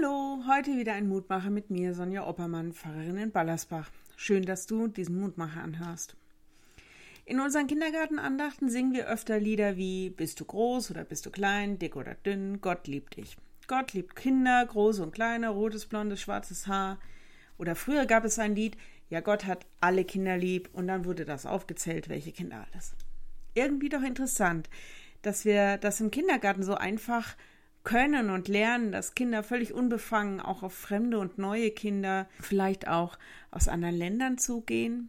Hallo, heute wieder ein Mutmacher mit mir, Sonja Oppermann, Pfarrerin in Ballersbach. Schön, dass du diesen Mutmacher anhörst. In unseren Kindergartenandachten singen wir öfter Lieder wie Bist du groß oder bist du klein, dick oder dünn, Gott liebt dich. Gott liebt Kinder, große und kleine, rotes, blondes, schwarzes Haar. Oder früher gab es ein Lied, ja, Gott hat alle Kinder lieb und dann wurde das aufgezählt, welche Kinder alles. Irgendwie doch interessant, dass wir das im Kindergarten so einfach können und lernen, dass Kinder völlig unbefangen auch auf fremde und neue Kinder, vielleicht auch aus anderen Ländern zugehen.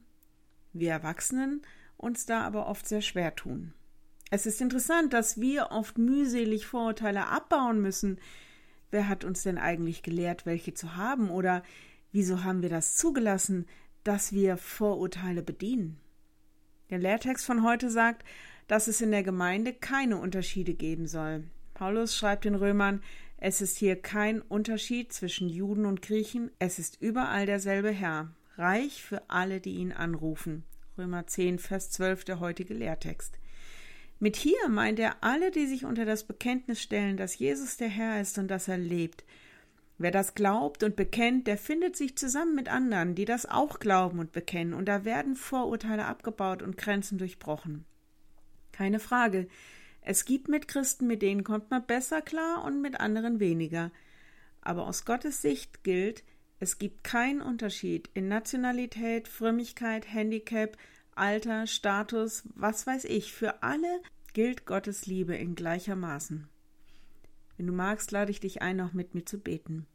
Wir Erwachsenen uns da aber oft sehr schwer tun. Es ist interessant, dass wir oft mühselig Vorurteile abbauen müssen. Wer hat uns denn eigentlich gelehrt, welche zu haben? Oder wieso haben wir das zugelassen, dass wir Vorurteile bedienen? Der Lehrtext von heute sagt, dass es in der Gemeinde keine Unterschiede geben soll. Paulus schreibt den Römern, es ist hier kein Unterschied zwischen Juden und Griechen, es ist überall derselbe Herr, reich für alle, die ihn anrufen. Römer 10, Vers 12, der heutige Lehrtext. Mit hier meint er alle, die sich unter das Bekenntnis stellen, dass Jesus der Herr ist und dass er lebt. Wer das glaubt und bekennt, der findet sich zusammen mit anderen, die das auch glauben und bekennen, und da werden Vorurteile abgebaut und Grenzen durchbrochen. Keine Frage, es gibt Mitchristen, mit denen kommt man besser klar und mit anderen weniger. Aber aus Gottes Sicht gilt, es gibt keinen Unterschied in Nationalität, Frömmigkeit, Handicap, Alter, Status, was weiß ich. Für alle gilt Gottes Liebe in gleicher Maßen. Wenn du magst, lade ich dich ein, noch mit mir zu beten.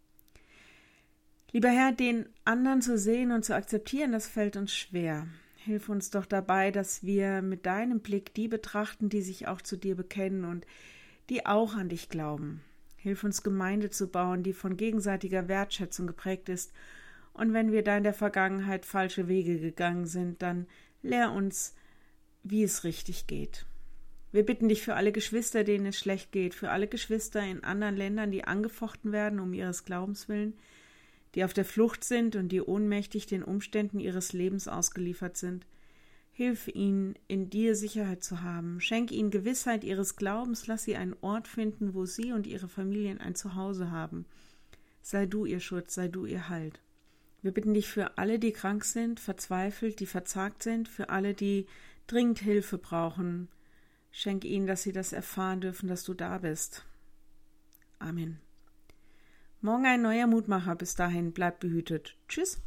Lieber Herr, den anderen zu sehen und zu akzeptieren, das fällt uns schwer. Hilf uns doch dabei, dass wir mit deinem Blick die betrachten, die sich auch zu dir bekennen und die auch an dich glauben. Hilf uns Gemeinde zu bauen, die von gegenseitiger Wertschätzung geprägt ist. Und wenn wir da in der Vergangenheit falsche Wege gegangen sind, dann lehr uns, wie es richtig geht. Wir bitten dich für alle Geschwister, denen es schlecht geht, für alle Geschwister in anderen Ländern, die angefochten werden um ihres Glaubens willen, die auf der Flucht sind und die ohnmächtig den Umständen ihres Lebens ausgeliefert sind. Hilf ihnen, in dir Sicherheit zu haben. Schenk ihnen Gewissheit ihres Glaubens. Lass sie einen Ort finden, wo sie und ihre Familien ein Zuhause haben. Sei du ihr Schutz, sei du ihr Halt. Wir bitten dich für alle, die krank sind, verzweifelt, die verzagt sind, für alle, die dringend Hilfe brauchen. Schenk ihnen, dass sie das erfahren dürfen, dass du da bist. Amen. Morgen ein neuer Mutmacher. Bis dahin, bleibt behütet. Tschüss.